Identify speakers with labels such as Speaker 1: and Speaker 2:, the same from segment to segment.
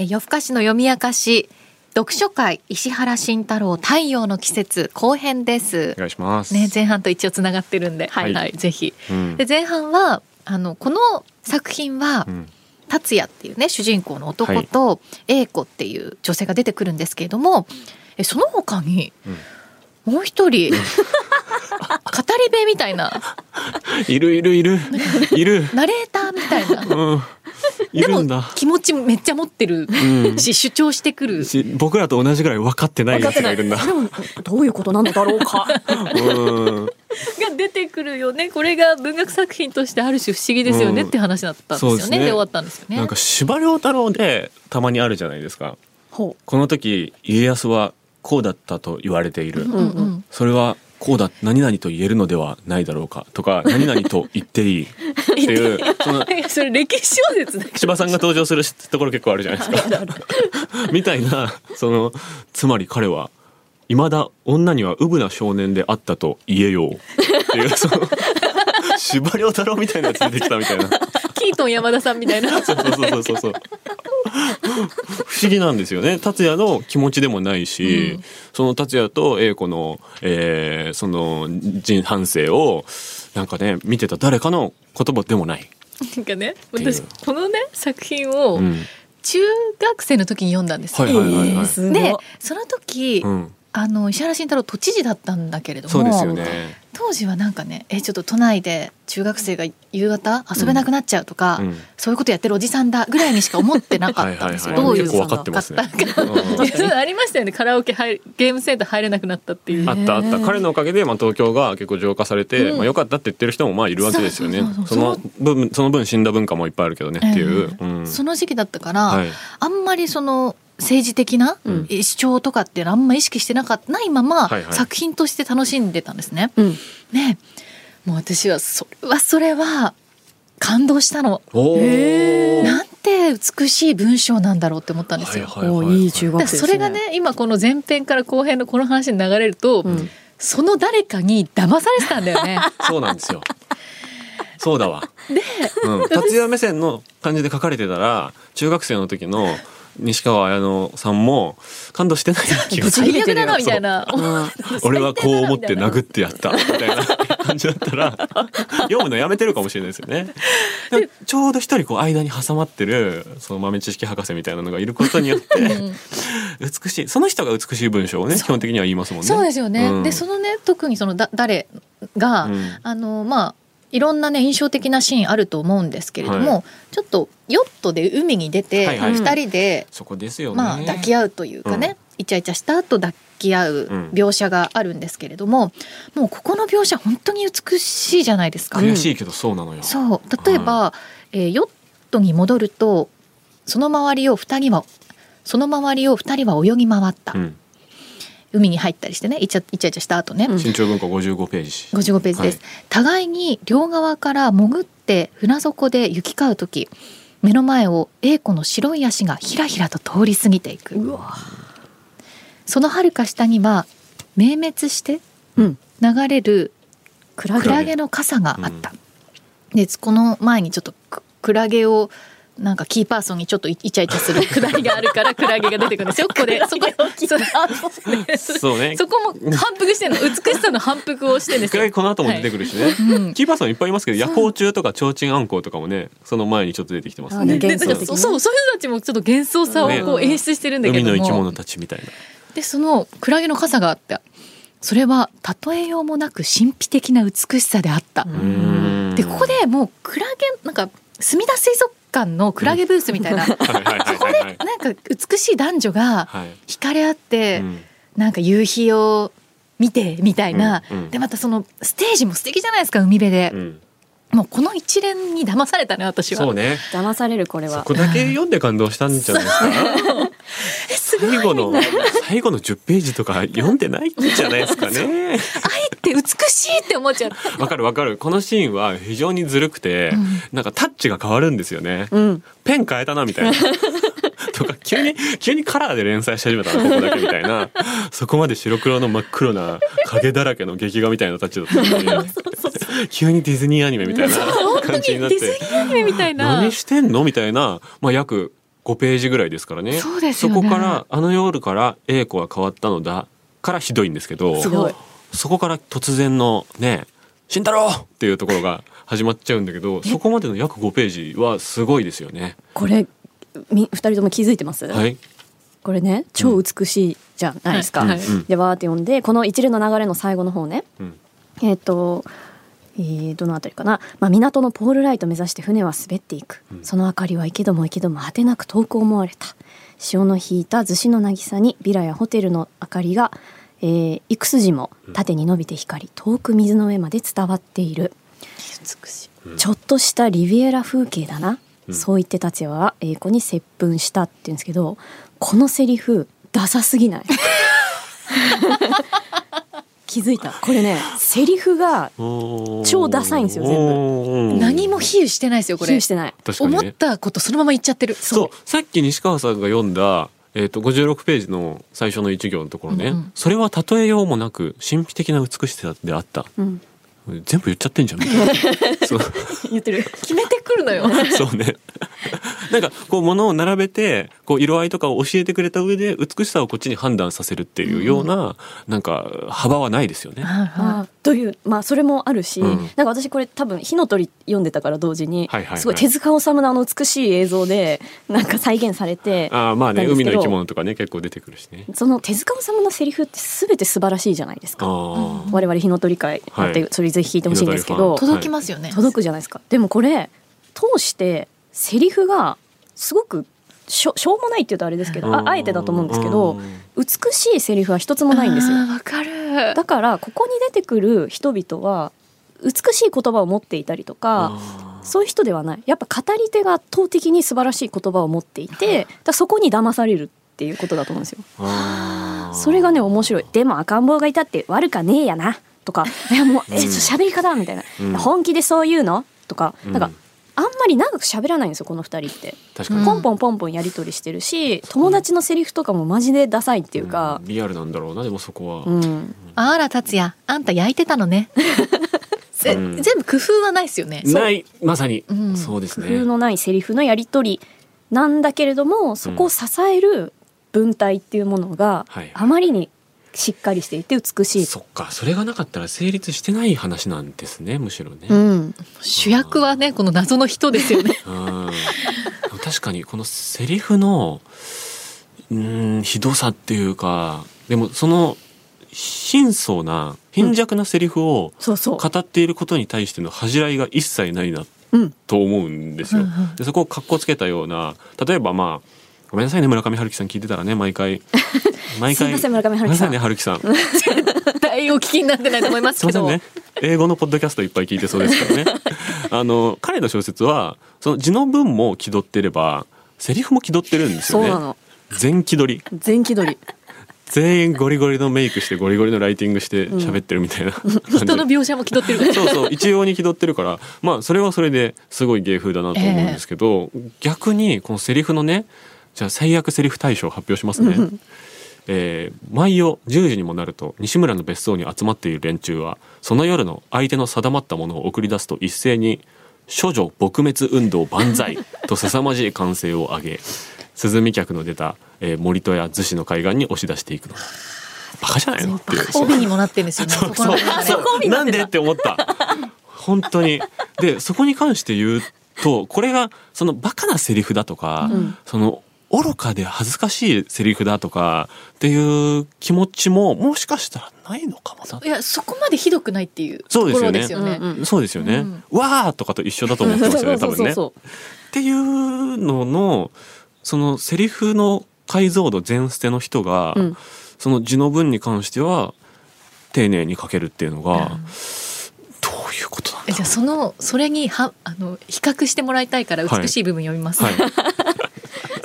Speaker 1: え夜更かしの読み明かし読書会石原慎太郎太陽の季節後編です
Speaker 2: お。願いします。
Speaker 1: ね前半と一応つながってるんで、
Speaker 2: はい
Speaker 1: はい、ぜひ。
Speaker 2: うん
Speaker 1: で前半はあのこの作品は
Speaker 2: うん
Speaker 1: 達也っていうね主人公の男と英子っていう女性が出てくるんですけれども、えその他にもう一人語り部みたいな い
Speaker 2: るいるいるいる。
Speaker 1: ナレーターみたいな。
Speaker 2: うん。い
Speaker 1: でも。気持ちめっちゃ持ってる
Speaker 2: うん。
Speaker 1: し主張してくる。
Speaker 2: し僕らと同じぐらい分かってないやつがいるんだ。
Speaker 3: でもどういうことなのだろうか。
Speaker 2: うん。
Speaker 1: が出てくるよねこれが文学作品としてある種不思議ですよね
Speaker 2: うん
Speaker 1: って話だったんですよね,、
Speaker 2: そうですね
Speaker 1: で終わったんですよね
Speaker 2: なんか司馬遼太郎でたまにあるじゃないですか。
Speaker 3: ほ
Speaker 2: この時家康はこうだったと言われている。
Speaker 1: うんうん
Speaker 2: それはこうだ何々と言えるのではないだろうかとか何々と言っていいっていうその
Speaker 1: それ歴史小説だけど。
Speaker 2: 柴さんが登場するところ結構ある。じゃないですか。みたいなそのつまり彼は未だ女にはウブな少年であったと言えようっていうその司馬遼太郎みたいなやつ出てきたみたいな
Speaker 1: キートン山田さんみたいな。
Speaker 2: そうそうそうそうそう。不思議なんですよね。達也の気持ちでもないし、
Speaker 1: うん。
Speaker 2: その達也と英子の、えーその人反省をなんかね見てた誰かの言葉でもない。
Speaker 1: なんかね私このね作品を
Speaker 2: うん。
Speaker 1: 中学生の時に読んだんですよ、
Speaker 2: はいはいはいはい。
Speaker 1: でその時、
Speaker 2: うん、
Speaker 1: あの石原慎太郎都知事だったんだけれども。
Speaker 2: そうですよね。
Speaker 1: 当時はなんかねえちょっと都内で中学生が夕方遊べなくなっちゃうとか、
Speaker 2: うん。
Speaker 1: そういうことやってるおじさんだぐらいにしか思ってなかったんですよ。
Speaker 2: はいはいはい。
Speaker 1: どういう
Speaker 2: 結構分かってますね。
Speaker 1: ありましたよね。カラオケ入るゲームセンター入れなくなったっていう。
Speaker 2: あったあった。彼のおかげで、まあ、東京が結構浄化されて、
Speaker 1: うん。
Speaker 2: まあ、良かったって言ってる人もまあいるわけですよね。
Speaker 1: そ
Speaker 2: の分その分死んだ文化もいっぱいあるけどねっていう、
Speaker 1: ええ
Speaker 2: うん。
Speaker 1: その時期だったから、
Speaker 2: はい。
Speaker 1: あんまりその政治的な
Speaker 3: うん。
Speaker 1: 主張とかっていうのはあんま意識してなかったないまま、
Speaker 2: はいはい。
Speaker 1: 作品として楽しんでたんですね。
Speaker 3: うん。
Speaker 1: ね。もう私はそれはそれは感動したの。なんて美しい文章なんだろうって思ったんですよ。
Speaker 2: はいはい
Speaker 3: 中
Speaker 1: だから
Speaker 3: 学生です
Speaker 1: それがね今この前編から後編のこの話に流れると、
Speaker 3: うん。
Speaker 1: その誰かに騙されてたんだよね。
Speaker 2: そうなんですよ。そうだわ。で、うん、達也目線の感じで書かれてたら中学生の時の西川綾乃さんも感動してない気がする
Speaker 1: 最悪だなみたいな。
Speaker 2: 俺はこう思って殴ってやったみたいな感じだったら 読むのやめてるかもしれないですよね。でちょうど一人こう間に挟まってるその豆知識博士みたいなのがいることによって
Speaker 1: うん
Speaker 2: 美しいその人が美しい文章をね基本的には言いますもんね。
Speaker 1: そうですよね。
Speaker 2: うん
Speaker 1: でそのね特にそのだ誰が、
Speaker 2: うん
Speaker 1: あのまあいろんなね印象的なシーンあると思うんですけれども、
Speaker 2: は
Speaker 1: ちょっとヨットで海に出て二、
Speaker 2: はいはい。
Speaker 1: 人で、
Speaker 2: そこですよね。
Speaker 1: まあ抱き合うというかね、
Speaker 2: うん。
Speaker 1: イチャイチャした後抱き合う描写があるんですけれども、もうここの描写本当に美しいじゃないですか。
Speaker 2: 悔しいけどそうなのよ。
Speaker 1: そう。例えば、えーヨットに戻るとその周りを二人はその周りを二人は泳ぎ回った、
Speaker 2: うん、
Speaker 1: 海に入ったりしてねイチャイチャイチャした後ね、
Speaker 3: うん。
Speaker 2: 新潮文庫55ページ。
Speaker 1: 55ページです、
Speaker 2: はい。
Speaker 1: 互いに両側から潜って船底で行き交う時目の前を英子の白い足がひらひらと通り過ぎていく。
Speaker 3: うわ。
Speaker 1: その遥か下には明滅して
Speaker 3: うん。
Speaker 1: 流れる
Speaker 3: クラゲ。
Speaker 1: の傘があった、でこの前にちょっとククラゲをなんかキーパーソンにちょっとイチャイチャする くだりがあるからクラゲが出てくるんですよ。ここでそこそ
Speaker 2: そうね。
Speaker 1: そこも反復してんの。美しさの反復をしてんですよ。
Speaker 2: 一回この後も出てくるしね。
Speaker 1: うん。
Speaker 2: キーパーソンいっぱいいますけど夜光虫とか提灯あんこうとかもねその前にちょっと出てきてますね。
Speaker 3: あね
Speaker 1: で
Speaker 3: 幻想的な。
Speaker 1: だからそそうそういう人たちもちょっと幻想さをこう
Speaker 2: ね。
Speaker 1: 演出してるんだけど。も、
Speaker 2: 海の生き物たちみたいな。
Speaker 1: でそのクラゲの傘があった。それは例えようもなく神秘的な美しさであった、
Speaker 2: うん。
Speaker 1: でここでもうクラゲなんか墨田水族館のクラゲブースみたいな、
Speaker 2: はいはいはいはいはい。
Speaker 1: なんか美しい男女が
Speaker 2: はい。
Speaker 1: 惹かれ合って、
Speaker 2: うん。
Speaker 1: なんか夕日を見てみたいな、
Speaker 2: うんうん。
Speaker 1: でまたそのステージも素敵じゃないですか海辺で、
Speaker 2: うん
Speaker 1: もうこの一連に騙されたね私は
Speaker 2: そうね。
Speaker 3: 騙されるこれ
Speaker 2: そ
Speaker 3: は。
Speaker 2: こだけ読んで感動したんじゃないですか？
Speaker 1: えすごい
Speaker 2: 最後の最後の10ページとか読んでないんじゃないですかね？
Speaker 1: 愛って美しいって思っちゃう
Speaker 2: わかるわかる。このシーンは非常にずるくて、
Speaker 1: うん
Speaker 2: なんかタッチが変わるんですよね。
Speaker 3: うん。
Speaker 2: ペン変えたなみたいな。とか急に急にカラーで連載し始めたなここだけみたいなそこまで白黒の真っ黒な影だらけの劇画みたいなタッチだったのに 急にディズニーアニメみたいな感じになって。
Speaker 1: ディズニーアニメみたいな。
Speaker 2: 何してんの？みたいな、まあ、約5ページぐらいですからね。
Speaker 1: そうですよね。
Speaker 2: こからあの夜から A 子は変わったのだからひどいんですけど
Speaker 3: すごい。
Speaker 2: そこから突然のね「慎太郎!」っていうところが始まっちゃうんだけどそこまでの約5ページはすごいですよね。
Speaker 3: これみ二人とも気づいてます、
Speaker 2: はい、
Speaker 3: これね超美しいじゃないですか、
Speaker 1: はい。はい
Speaker 2: うん。
Speaker 3: でわーって読んでこの一連の流れの最後の方ね。
Speaker 2: うん。
Speaker 3: えっ、とえーどのあたりかな、まあ、港のポールライト目指して船は滑っていく、
Speaker 2: うん。
Speaker 3: その明かりは行けども行けども果てなく遠く思われた。潮の引いた逗子の渚にビラやホテルの明かりが、えー幾筋も縦に伸びて光り遠く水の上まで伝わっている。
Speaker 1: 美しい。
Speaker 2: うん。
Speaker 3: ちょっとしたリビエラ風景だな、
Speaker 2: うん。
Speaker 3: そう言って達也は英子に接吻したって言うんですけどこのセリフダサすぎない？気づいた。これねセリフが超ダサいんですよ全部。
Speaker 2: 部
Speaker 1: 何も比喩してないですよこれ。
Speaker 3: 比喩してない。
Speaker 2: 確かにね。
Speaker 1: 思ったことそのまま言っちゃってる。
Speaker 2: そう。さっき西川さんが読んだえー、と56ページの最初の一行のところね、
Speaker 1: うんうん。
Speaker 2: それは例えようもなく神秘的な美しさであった。
Speaker 3: うん、
Speaker 2: 全部言っちゃってんじゃんみたいな。そう。
Speaker 3: 言ってる。
Speaker 1: 決めてくるのよ。
Speaker 2: そうね なんかこう物を並べてこう色合いとかを教えてくれた上で美しさをこっちに判断させるっていうような、なんか幅はないですよね。
Speaker 3: あというまあそれもあるし、
Speaker 2: うん。
Speaker 3: なんか私これ多分「火の鳥」読んでたから同時に、
Speaker 2: はいはいはい。
Speaker 3: すごい手塚治虫のあの美しい映像でなんか再現されて
Speaker 2: ああまあね海の生き物とかね結構出てくるしね。
Speaker 3: その手塚治虫のセリフって全て素晴らしいじゃないですか。我々火の鳥会なんて、
Speaker 2: はい。
Speaker 3: それぜひ聞いてほしいんですけど
Speaker 1: 届きますよね、
Speaker 3: 届くじゃないですか。でもこれ通してセリフがすごくしょしょうもないって言うとあれですけどああえてだと思うんですけど美しいセリフは一つもないんですよ。
Speaker 1: かる。
Speaker 3: だからここに出てくる人々は美しい言葉を持っていたりとかそういう人ではない。やっぱ語り手が圧倒的に素晴らしい言葉を持っていてだそこに騙されるっていうことだと思うんですよ。それがね面白い。でも赤ん坊がいたって悪かねえやな。とかいやもうえ
Speaker 2: うん。
Speaker 3: ちょ喋り方みたいな、
Speaker 2: うん。
Speaker 3: 本気でそう言うの？とか
Speaker 2: うん。
Speaker 3: なんかあんまり長く喋らないんですよこの二人って、
Speaker 2: 確かに、
Speaker 1: うん。
Speaker 3: ポンポンポンポンやり取りしてるし友達のセリフとかもマジでダサいっていうか。
Speaker 2: ん、リアルなんだろうなでもそこは。
Speaker 3: うん。
Speaker 1: あら達也。あんた焼いてたのね。え
Speaker 2: うん。
Speaker 1: 全部工夫はないですよね。
Speaker 2: ないまさに、
Speaker 1: うん。
Speaker 2: そうです
Speaker 3: 工夫
Speaker 2: ね。
Speaker 3: のないセリフのやり取りなんだけれどもそこを支える文体っていうものが
Speaker 2: はい。
Speaker 3: あまりにしっかりしていて美しい。
Speaker 2: そっかそれがなかったら成立してない話なんですねむしろね。
Speaker 3: うん、
Speaker 1: 主役はねこの謎の人ですよね
Speaker 2: うん確かにこのセリフのうんひどさっていうかでもその貧相な貧弱なセリフを
Speaker 3: そうそう。
Speaker 2: 語っていることに対しての恥じらいが一切ないな
Speaker 3: うん、
Speaker 2: と思うんですよ。でそこをかっこつけたような例えばまあごめんなさいね村上春樹さん聞いてたらね毎回。毎回。
Speaker 3: すいません村上春樹さん。
Speaker 2: ごめんなさいね春樹さん。
Speaker 1: 絶対お聞きになってないと思いますけど。
Speaker 2: ね。英語のポッドキャストいっぱい聞いてそうですからね。あの彼の小説はその字の文も気取ってればセリフも気取ってるんですよね。全気取り。
Speaker 3: 全気取り。
Speaker 2: 全員ゴリゴリのメイクしてゴリゴリのライティングして喋ってるみたいな感じ、
Speaker 1: 人の描写も気取ってる。
Speaker 2: そうそう一様に気取ってるからまあそれはそれですごい芸風だなと思うんですけど、逆にこのセリフのねじゃあ最悪セリフ大賞を発表しますね。えー毎夜10時にもなると西村の別荘に集まっている連中はその夜の相手の定まったものを送り出すと一斉に「処女撲滅運動万歳 」と凄まじい歓声を上げ涼み客の出た、えー森戸や逗子の海岸に押し出していくの。だバカじゃないの？っていう。
Speaker 1: 帯にもなってるんですよね。
Speaker 2: そ
Speaker 1: そ
Speaker 2: うなんでって思った。本当に。でそこに関して言うとこれがそのバカなセリフだとか、
Speaker 3: うん。
Speaker 2: その愚かで恥ずかしいセリフだとかっていう気持ちももしかしたらないのかもな。い
Speaker 1: やそこまでひどくないっていうとこ
Speaker 2: そうですよね。
Speaker 1: ろですよね。
Speaker 2: そうですよね、
Speaker 1: うん。
Speaker 2: わーとかと一緒だと思ってますよね多分ね。っていうののそのセリフの解像度全捨ての人が、
Speaker 3: うん。
Speaker 2: その字の文に関しては丁寧に書けるっていうのが、
Speaker 1: うん。
Speaker 2: どういうことなんだろ
Speaker 1: えじゃあそのそれにはあの比較してもらいたいから美しい部分読みます、
Speaker 2: う。はい。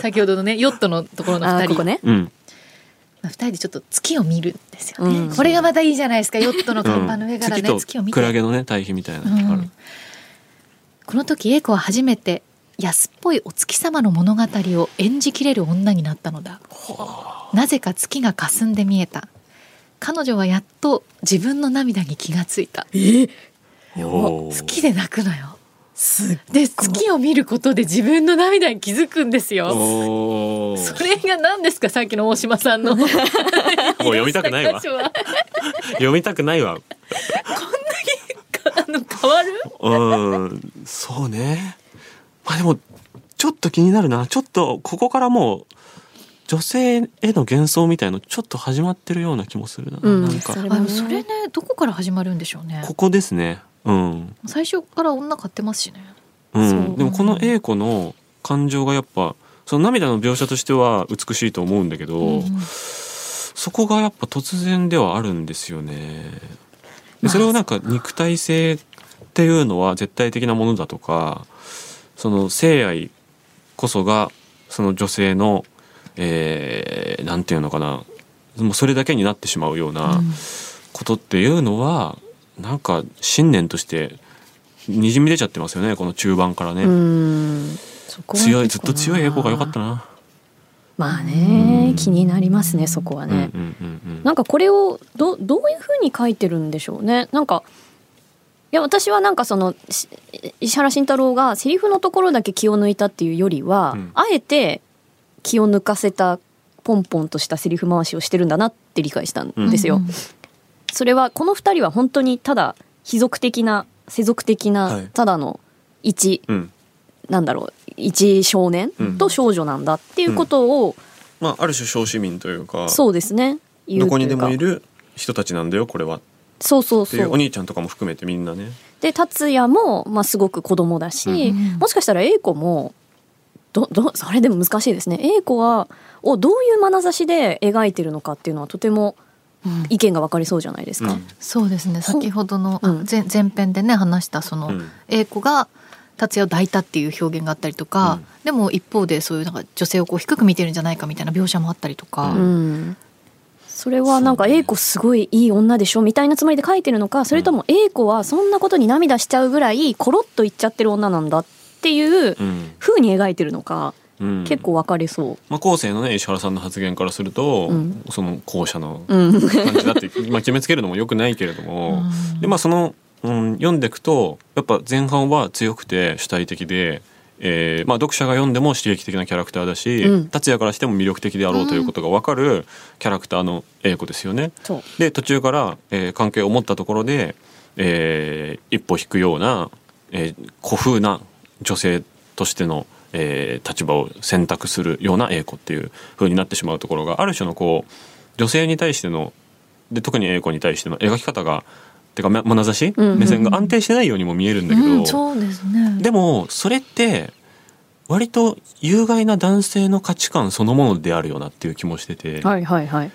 Speaker 1: 先ほどのねヨットのところの二人。
Speaker 3: あーここね。
Speaker 2: うん。
Speaker 1: まあ、二人でちょっと月を見るんですよね、
Speaker 3: うん。
Speaker 1: これがまたいいじゃないですか。ヨットの甲板の上からね、
Speaker 2: 月と
Speaker 1: 月を見て
Speaker 2: クラゲのね対比みたいな。のがある。
Speaker 1: うんこの時英子は初めて安っぽいお月様の物語を演じきれる女になったのだ。なぜか月が霞んで見えた。彼女はやっと自分の涙に気がついた。
Speaker 2: おー。
Speaker 1: 月で泣くのよで月を見ることで自分の涙に気づくんですよ。それが何ですかさっきの大島さんの。もう
Speaker 2: 読みたくないわ。読みたくないわ。
Speaker 1: あの変わる？
Speaker 2: うんそうね。まあでもちょっと気になるな。ちょっとここからもう女性への幻想みたいのちょっと始まってるような気もするな,、
Speaker 3: うん。
Speaker 2: なんか。
Speaker 3: それ
Speaker 1: あそれねどこから始まるんでしょうね。
Speaker 2: ここですねうん、
Speaker 1: 最初から女買ってますしね。
Speaker 2: う、
Speaker 3: ん。
Speaker 2: でもこの A 子の感情がやっぱその涙の描写としては美しいと思うんだけど、
Speaker 1: うん
Speaker 2: そこがやっぱ突然ではあるんですよね。でそれをなんか肉体性っていうのは絶対的なものだとかその性愛こそがその女性の、えーなんていうのかなもうそれだけになってしまうようなことっていうのは、なんか信念としてにじみ出ちゃってますよねこの中盤からね。強いずっと強いエコが良かったな。
Speaker 3: まあね気になりますねそこはね、なんかこれをどどういうふうに書いてるんでしょうね。なんかいや私はなんかそのし石原慎太郎がセリフのところだけ気を抜いたっていうよりは、
Speaker 2: うん。
Speaker 3: あえて気を抜かせたポンポンとしたセリフ回しをしてるんだなって理解したんですよ。
Speaker 1: うん
Speaker 3: それはこの二人は本当にただ貴族的な世俗的
Speaker 2: は
Speaker 3: ない。ただの一、
Speaker 2: うん。
Speaker 3: なんだろう一少年
Speaker 2: うん
Speaker 3: と少女なんだっていうことを、
Speaker 2: まあある種小市民というか
Speaker 3: そうですね。
Speaker 2: どこにでもいる人たちなんだよこれは。っ
Speaker 3: そうそうそう。う
Speaker 2: お兄ちゃんとかも含めてみんなね。
Speaker 3: で達也も、まあ、すごく子供だし、
Speaker 1: うん。
Speaker 3: もしかしたら英子もどどそれでも難しいですね。英子はをどういう眼差しで描いてるのかっていうのはとても
Speaker 1: うん
Speaker 3: 意見が分かりそうじゃないですか。
Speaker 2: うん。
Speaker 1: そうですね。先ほどの、前前編でね話したその、
Speaker 2: うん。
Speaker 1: 英子が達也を抱いたっていう表現があったりとか、
Speaker 2: うん。
Speaker 1: でも一方でそういうなんか女性をこう低く見てるんじゃないかみたいな描写もあったりとか、
Speaker 2: う
Speaker 3: うん。それはなんか英子すごいいい女でしょみたいなつもりで書いてるのかそれとも英子はそんなことに涙しちゃうぐらいコロッといっちゃってる女なんだっていう
Speaker 2: うん。
Speaker 3: 風に描いてるのか。
Speaker 2: うん
Speaker 3: 結構分かりそ
Speaker 2: まあ後世のね石原さんの発言からすると、
Speaker 3: うん。
Speaker 2: その後者の
Speaker 3: う。うん。
Speaker 2: 感じだって、まあ、決めつけるのもよくないけれども、
Speaker 1: うん。
Speaker 2: でまあその、うん、読んでいくとやっぱ前半は強くて主体的で、えーまあ、読者が読んでも刺激的なキャラクターだし、
Speaker 3: うん。
Speaker 2: 達也からしても魅力的であろうということが分かるキャラクターの英子ですよね。
Speaker 3: そう。
Speaker 2: で途中から、えー関係を持ったところで、えー一歩引くような、えー古風な女性としての、えー立場を選択するような英子っていう風になってしまうところがある種のこう女性に対してので特に英子に対しての描き方がてかま眼差し、
Speaker 3: うんうん
Speaker 2: 目線が安定してないようにも見えるんだけど、
Speaker 1: うんそうですね
Speaker 2: でもそれって割と有害な男性の価値観そのものであるよなっていう気もしてて。
Speaker 3: はいはいはい。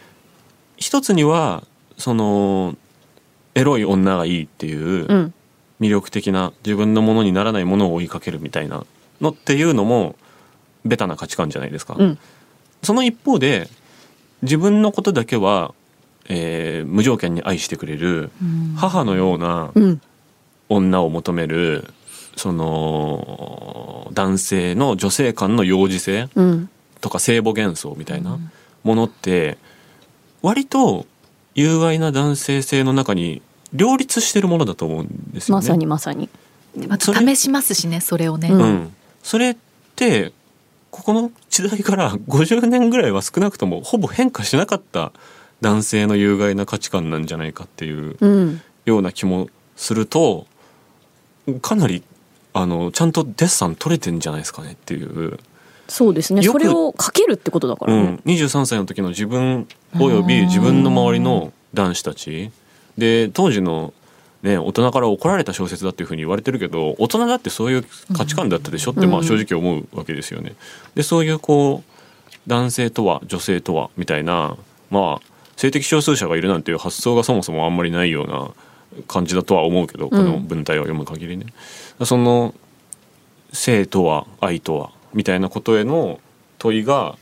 Speaker 2: 一つにはそのエロい女がいいっていう
Speaker 3: うん
Speaker 2: 魅力的な自分のものにならないものを追いかけるみたいなのっていうのもベタな価値観じゃないですか。
Speaker 3: うん。
Speaker 2: その一方で自分のことだけは、えー無条件に愛してくれる
Speaker 1: うん。
Speaker 2: 母のような
Speaker 3: うん。
Speaker 2: 女を求めるその男性の女性間の幼児性
Speaker 3: うん。
Speaker 2: とか聖母幻想みたいなものって割と有害な男性性の中に両立してるものだと思うんですよね。
Speaker 3: まさにまさに。
Speaker 1: 試しますしねそれをね、
Speaker 3: うん
Speaker 2: うん、それってここの時代から50年ぐらいは少なくともほぼ変化しなかった男性の有害な価値観なんじゃないかっていう
Speaker 3: うん。
Speaker 2: ような気もするとかなりあのちゃんとデッサン取れてんじゃないですかねっていう、
Speaker 3: そうですね。それをかけるってことだからね。
Speaker 2: うん、23歳の時の自分および自分の周りの男子たち。で当時の、ね、大人から怒られた小説だっていうふうに言われてるけど大人だってそういう価値観だったでしょって、まあ、
Speaker 3: うん
Speaker 2: 正直思うわけですよね。でそういうこう男性とは女性とはみたいなまあ性的少数者がいるなんていう発想がそもそもあんまりないような感じだとは思うけどこの文体を読む限りね。その性とは愛とはみたいなことへの問いが、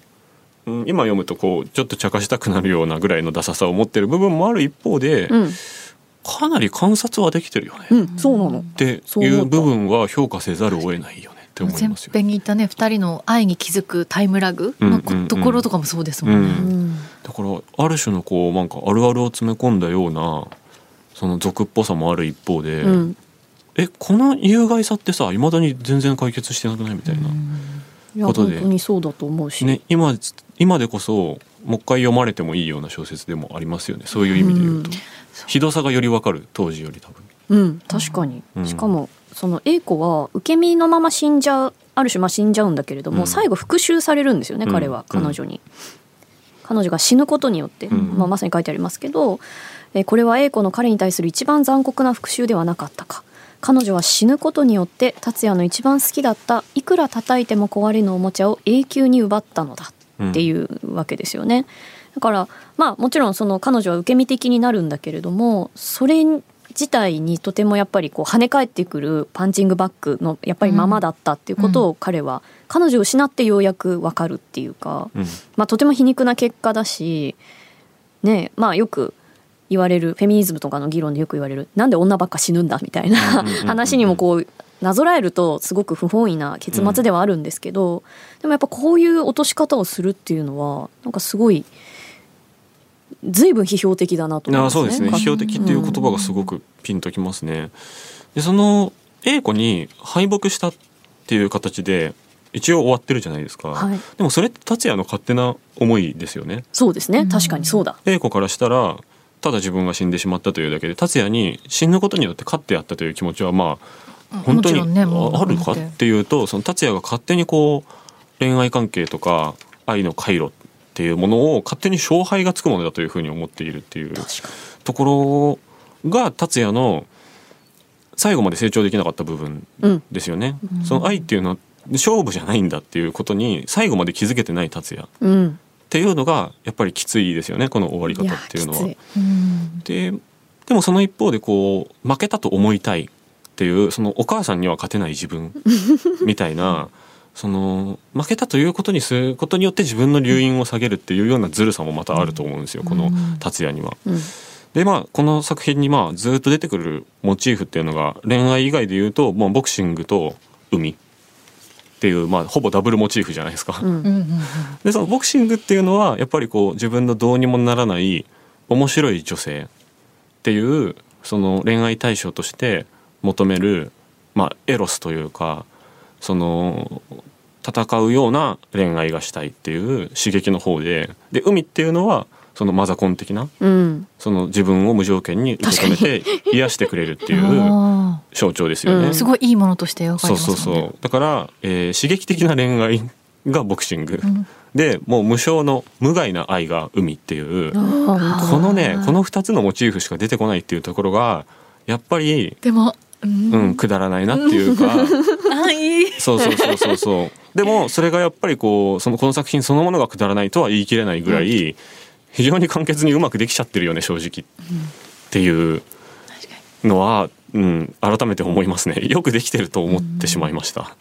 Speaker 2: うん、今読むとこうちょっと茶化したくなるようなぐらいのダサさを持ってる部分もある一方で、
Speaker 3: うん
Speaker 2: かなり観察はできてるよね、っ
Speaker 3: うんそうなの。
Speaker 2: ていう部分は評価せざるを得ないよねって思い
Speaker 1: 前
Speaker 2: ますよ。
Speaker 1: 編に言ったね二人の愛に気づくタイムラグの
Speaker 2: うんうんうん。
Speaker 1: ところとかもそうですもんね。
Speaker 2: う
Speaker 3: うん。
Speaker 2: だからある種のこうなんかあるあるを詰め込んだようなその俗っぽさもある一方で、
Speaker 3: うん。
Speaker 2: えこの有害さってさいまだに全然解決してなくないみたいな、ことで。
Speaker 3: 本当にそうだと思うし、
Speaker 2: ね、今今でこそもう一回読まれてもいいような小説でもありますよね。そういう意味で言うと、ひどさがよりわかる当時より多分。
Speaker 3: うん。確かに、
Speaker 2: うん。
Speaker 3: しかもその A 子は受け身のまま死んじゃうある種まあ死んじゃうんだけれども、
Speaker 2: うん。
Speaker 3: 最後復讐されるんですよね、
Speaker 2: うん。
Speaker 3: 彼は彼女に、彼女が死ぬことによって、
Speaker 2: うん。
Speaker 3: まあ、まさに書いてありますけど、えーこれは A 子の彼に対する一番残酷な復讐ではなかったか。彼女は死ぬことによって達也の一番好きだったいくら叩いても壊れぬおもちゃを永久に奪ったのだっていうわけですよね。だからまあもちろんその彼女は受け身的になるんだけれどもそれ自体にとてもやっぱりこう跳ね返ってくるパンチングバックのやっぱりままだったっていうことを彼は彼女を失ってようやく分かるっていうか、
Speaker 2: うん。
Speaker 3: まあ、とても皮肉な結果だしねまあよく言われるフェミニズムとかの議論でよく言われるなんで女ばっか死ぬんだみたいな話にもこうなぞらえるとすごく不本意な結末ではあるんですけど、でもやっぱこういう落とし方をするっていうのはなんかすごい随分批評的だなと思いますね。
Speaker 2: あそうですね。批評的っていう言葉がすごくピンときますね。でその A 子に敗北したっていう形で一応終わってるじゃないですか、
Speaker 3: はい。
Speaker 2: でもそれって達也の勝手な思いですよね。
Speaker 3: そうですね。確かにそうだ。
Speaker 2: A 子からしたらただ自分が死んでしまったというだけで達也に死ぬことによって勝ってやったという気持ちはまあ本当にあるかっていうとその達也が勝手にこう恋愛関係とか愛の回路っていうものを勝手に勝敗がつくものだというふうに思っているっていうところが達也の最後まで成長できなかった部分
Speaker 3: うん
Speaker 2: ですよね。その愛っていうのは勝負じゃないんだっていうことに最後まで気づけてない達也っ
Speaker 3: うん。
Speaker 2: ていうのがやっぱりきついですよねこの終わり方っていうのは。
Speaker 1: うん
Speaker 2: ででもその一方でこう負けたと思いたいっていうそのお母さんには勝てない自分みたいなその負けたということにすることによって自分の留飲を下げるっていうようなずるさもまたあると思うんですよこの達也には。
Speaker 3: うん。
Speaker 2: でまあこの作品にまあずっと出てくるモチーフっていうのが恋愛以外で言うと、まあ、ボクシングと海っていう、まあ、ほぼダブルモチーフじゃないですか。でそのボクシングっていうのはやっぱりこう自分のどうにもならない面白い女性っていうその恋愛対象として求める、まあ、エロスというかその戦うような恋愛がしたいっていう刺激の方でで海っていうのはそのマザコン的な
Speaker 3: うん。
Speaker 2: その自分を無条件に受け止めて癒してくれるっていう
Speaker 1: あ
Speaker 2: 象徴ですよね。
Speaker 3: うん。
Speaker 1: ーすごいいいものとして描かれて
Speaker 2: そうそうそう。だから、えー刺激的な恋愛がボクシング、
Speaker 1: ん。
Speaker 2: でもう無償の無害な愛が海っていう
Speaker 3: あ
Speaker 2: このねこの2つのモチーフしか出てこないっていうところがやっぱり、
Speaker 1: でもうん
Speaker 2: うん、くだらないなっていうか。そうそうそうそうそう。でもそれがやっぱりこうそのこの作品そのものがくだらないとは言い切れないぐらい、非常に簡潔にうまくできちゃってるよね正直。っていうのは、うん、改めて思いますね。よくできてると思ってしまいました。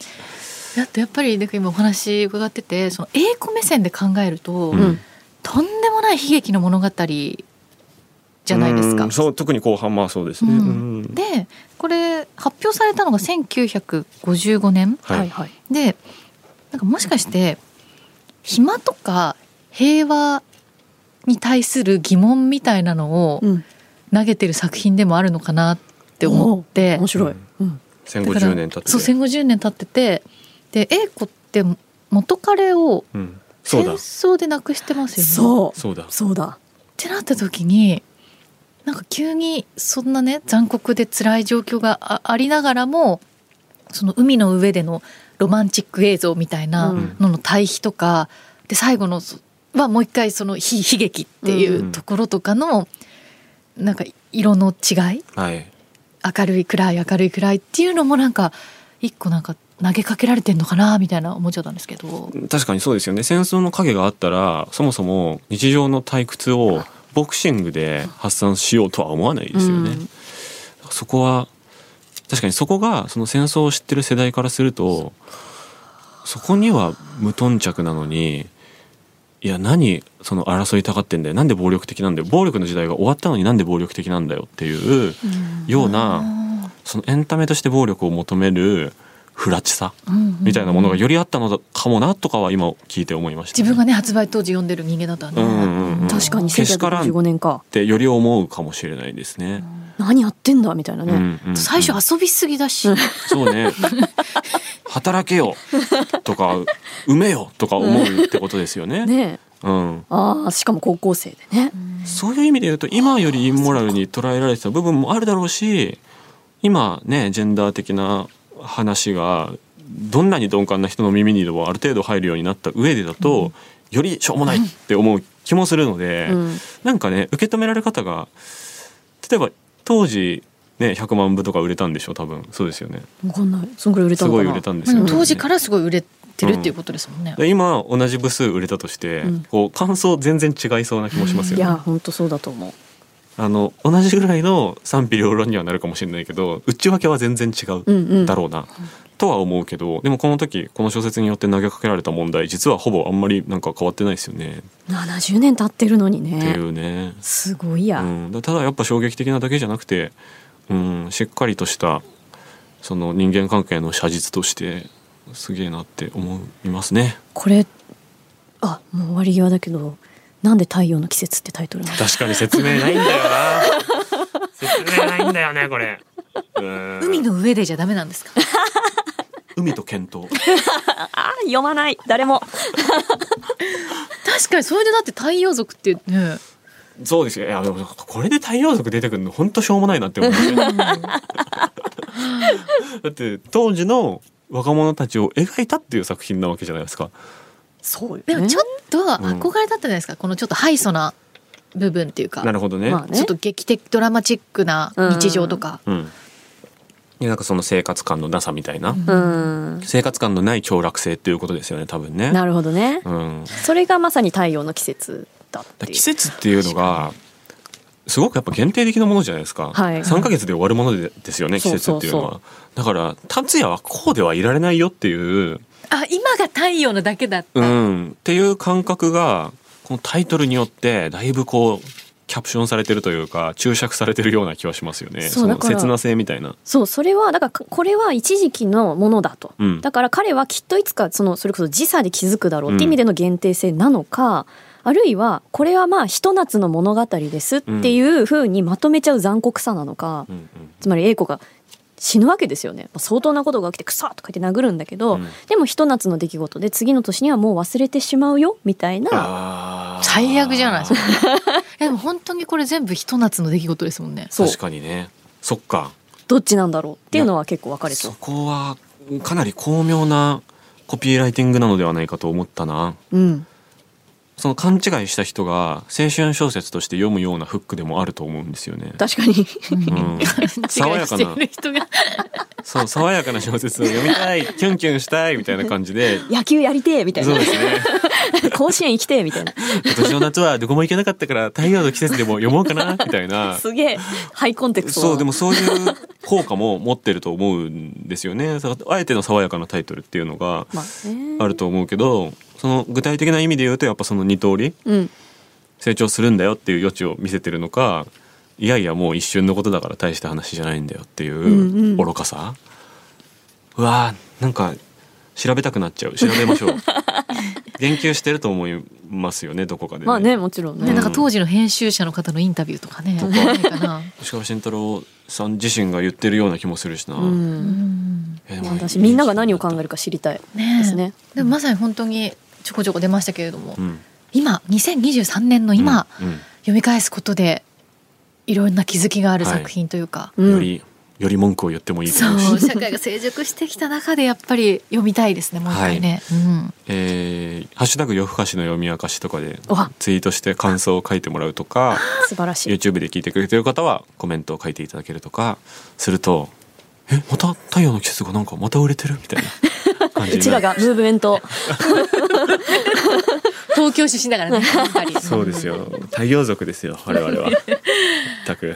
Speaker 1: だってやっぱりなんか今お話伺っててその英子目線で考えると、
Speaker 2: うん
Speaker 3: うん。
Speaker 1: とんでもない悲劇の物語じゃないですか
Speaker 2: うん。そう特に後半まあそうですね。
Speaker 1: うん
Speaker 2: うん
Speaker 1: でこれ発表されたのが1955年
Speaker 2: はい
Speaker 3: はいはい。
Speaker 1: でなんかもしかして暇とか平和に対する疑問みたいなのを
Speaker 3: うん。
Speaker 1: 投げてる作品でもあるのかなって思って
Speaker 3: 面白い。うん。
Speaker 2: 戦後
Speaker 1: だから
Speaker 2: 10年経って
Speaker 1: そう戦後10年経っててで英子って元彼を戦
Speaker 2: だ
Speaker 1: 争で亡くしてますよね。
Speaker 3: そう。
Speaker 2: そうだ
Speaker 3: そうだ。
Speaker 1: ってなった時になんか急にそんなね残酷で辛い状況があありながらもその海の上でのロマンチック映像みたいな
Speaker 3: うん。
Speaker 1: のの対比とか、で最後のそはもう一回その悲悲劇っていううん。ところとかの、なんか色の違い？
Speaker 2: はい。
Speaker 1: 明るい暗い明るい暗いっていうのもなんか一個なんか投げかけられてんのかなみたいな思っちゃったんですけど。
Speaker 2: 確かにそうですよね。戦争の影があったらそもそも日常の退屈をボクシングで発散しようとは思わないですよね、
Speaker 3: うん。
Speaker 2: そこは確かにそこがその戦争を知ってる世代からするとそこには無頓着なのにいや何その争いたがってんだよ。なんで暴力的なんだよ。暴力の時代が終わったのになんで暴力的なんだよっていうようなそのエンタメとして暴力を求める不埒さみたいなものがよりあったのかもなとかは今聞いて思いました、
Speaker 1: 自分がね発売当時読んでる人間だったらね、
Speaker 2: うんうんうん
Speaker 3: 確かに
Speaker 2: けしかっ
Speaker 3: 1955年か。
Speaker 2: てより思うかもしれないですね。
Speaker 3: 何やってんだみたいなね、
Speaker 2: うんうん
Speaker 1: 最初遊びすぎだし、
Speaker 2: そうね。働けよとか埋めよとか思うってことですよね。
Speaker 3: ね
Speaker 2: うん、
Speaker 3: ああしかも高校生でね。
Speaker 2: そういう意味で言うと今よりインモラルに捉えられてた部分もあるだろうし今ねジェンダー的な話がどんなに鈍感な人の耳にでもある程度入るようになった上でだと、よりしょうもないって思う気もするので、
Speaker 3: うん。
Speaker 2: なんかね受け止められ方が例えば当時ね100万部とか売れたんでしょ多分。そうですよね。
Speaker 3: 分かんない。そんぐらい売れた
Speaker 2: すごい売れたんですよ、
Speaker 1: うん。当時からすごい売れてるっていうことですもんね。
Speaker 2: で今同じ部数売れたとして、
Speaker 3: うん。
Speaker 2: こう感想全然違いそうな気もしますよね。
Speaker 3: いや本当そうだと思う
Speaker 2: あの同じぐらいの賛否両論にはなるかもしれないけど内訳は全然違
Speaker 3: うんうん。
Speaker 2: うだろうな、とは思うけどでもこの時この小説によって投げかけられた問題実はほぼあんまりなんか変わってないですよね、
Speaker 3: 70年経ってるのに
Speaker 2: って
Speaker 3: ね
Speaker 2: いうね。
Speaker 3: すごいや、
Speaker 2: うん、だただやっぱ衝撃的なだけじゃなくて、うん、しっかりとしたその人間関係の写実としてすげえなって思いますね。
Speaker 3: これあもう終わり際だけどなんで太陽の季節ってタイトルなの
Speaker 2: 確かに説明ないんだよな。説明ないんだよねこれ。うん。
Speaker 1: 海の上でじゃダメなんですか？
Speaker 2: 海と検討。
Speaker 3: あ読まない。誰も。
Speaker 1: 確かにそれでだって太陽族ってね。
Speaker 2: そうですよ。いやでもこれで太陽族出てくるの本当しょうもないなって思いますよだって当時の若者たちを描いたっていう作品なわけじゃないですか。
Speaker 3: そうよね。
Speaker 1: でもちょっと憧れだったじゃないですか。このちょっとハイソな部分っていうか。
Speaker 2: なるほどね,、
Speaker 3: まあね。
Speaker 1: ちょっと劇的ドラマチックな日常とか。
Speaker 2: うん。いやなんかその生活感のなさみたいな、
Speaker 3: うん。
Speaker 2: 生活感のない凋落性っていうことですよね多分ね。
Speaker 3: なるほどね。
Speaker 2: うん、
Speaker 3: それがまさに太陽の季節だって
Speaker 2: 季節っていうのがすごくやっぱ限定的なものじゃないですか、
Speaker 3: はい。
Speaker 2: 3ヶ月で終わるものでですよね季節っていうのは。だから達也はこうではいられないよっていう
Speaker 1: あ今が太陽のだけだった。
Speaker 2: うん、っていう感覚がこのタイトルによってだいぶこうキャプションされてるというか注釈されてるような気はしますよね。の
Speaker 3: そうだから
Speaker 2: 切な性みたいな。
Speaker 3: そうそれはだからこれは一時期のものだと、
Speaker 2: うん。
Speaker 3: だから彼はきっといつかそのそれこそ時差で気づくだろうって意味での限定性なのか、あるいはこれはまあひと夏の物語ですっていうふうにまとめちゃう残酷さなのか、
Speaker 2: うんうん。
Speaker 3: つまり英子が死ぬわけですよね。相当なことが起きてクソとか言って殴るんだけど、
Speaker 2: うん。
Speaker 3: でもひと夏の出来事で次の年にはもう忘れてしまうよみたいな。
Speaker 1: 最悪じゃないですか。でも本当にこれ全部ひと夏の出来事ですもんね。
Speaker 3: そう。
Speaker 2: 確かにね。そっか。
Speaker 3: どっちなんだろうっていうのは結構分かれ
Speaker 2: そ
Speaker 3: そう。
Speaker 2: こはかなり巧妙なコピーライティングなのではないかと思ったな。
Speaker 3: うん
Speaker 2: その勘違いした人が青春小説として読むようなフックでもあると思うんですよね。
Speaker 3: 確かに。
Speaker 2: うん、爽やかな。そう爽やかな小説を読みたいキュンキュンしたいみたいな感じで。
Speaker 3: 野球やりてえみたいな。
Speaker 2: そうですね。
Speaker 3: 甲子園行きてえみたいな。
Speaker 2: 今年の夏はどこも行けなかったから太陽の季節でも読もうかなみたいな。
Speaker 3: すげえハイコンテクスト。だ
Speaker 2: そうでもそういう効果も持ってると思うんですよね。あえての爽やかなタイトルっていうのが
Speaker 3: まあ
Speaker 2: ると思うけどその具体的な意味で言うとやっぱその2通り
Speaker 3: うん。
Speaker 2: 成長するんだよっていう余地を見せてるのかいやいやもう一瞬のことだから大した話じゃないんだよってい
Speaker 3: んうん
Speaker 2: う愚かさ、うわーなんか調べたくなっちゃう。調べましょう。言及してると思いますよねどこかで、
Speaker 3: まあねもちろんね。
Speaker 1: ね、なんか当時の編集者の方のインタビューとかね。ないかな。
Speaker 2: 石川慎太郎さん自身が言ってるような気もするしな、
Speaker 3: うん。私みんなが何を考えるか知りたい
Speaker 1: ね
Speaker 3: ですね。
Speaker 1: でもまさに本当にちょこちょこ出ましたけれども、
Speaker 2: うん。
Speaker 1: 今2023年の今、
Speaker 2: うんうん。
Speaker 1: 読み返すことでいろんな気づきがある作品というか、
Speaker 3: うん。
Speaker 2: よりより文句を言ってもいいと
Speaker 1: そ
Speaker 2: 思う
Speaker 1: 社会が成熟してきた中でやっぱり読みたいですねもう一回ね。うん。
Speaker 2: えーハッシュタグ夜更かしの読み明かしとかで
Speaker 3: わ
Speaker 2: ツイートして感想を書いてもらうとか
Speaker 3: 素晴らしい。
Speaker 2: YouTube で聞いてくれてる方はコメントを書いていただけるとかすると「えまた太陽の季節がなんかまた売れてる?」みたいな感じ
Speaker 3: うちらがムーブメント
Speaker 1: 東京出身だからねやっぱり
Speaker 2: そうですよ太陽族ですよ我々は 全く。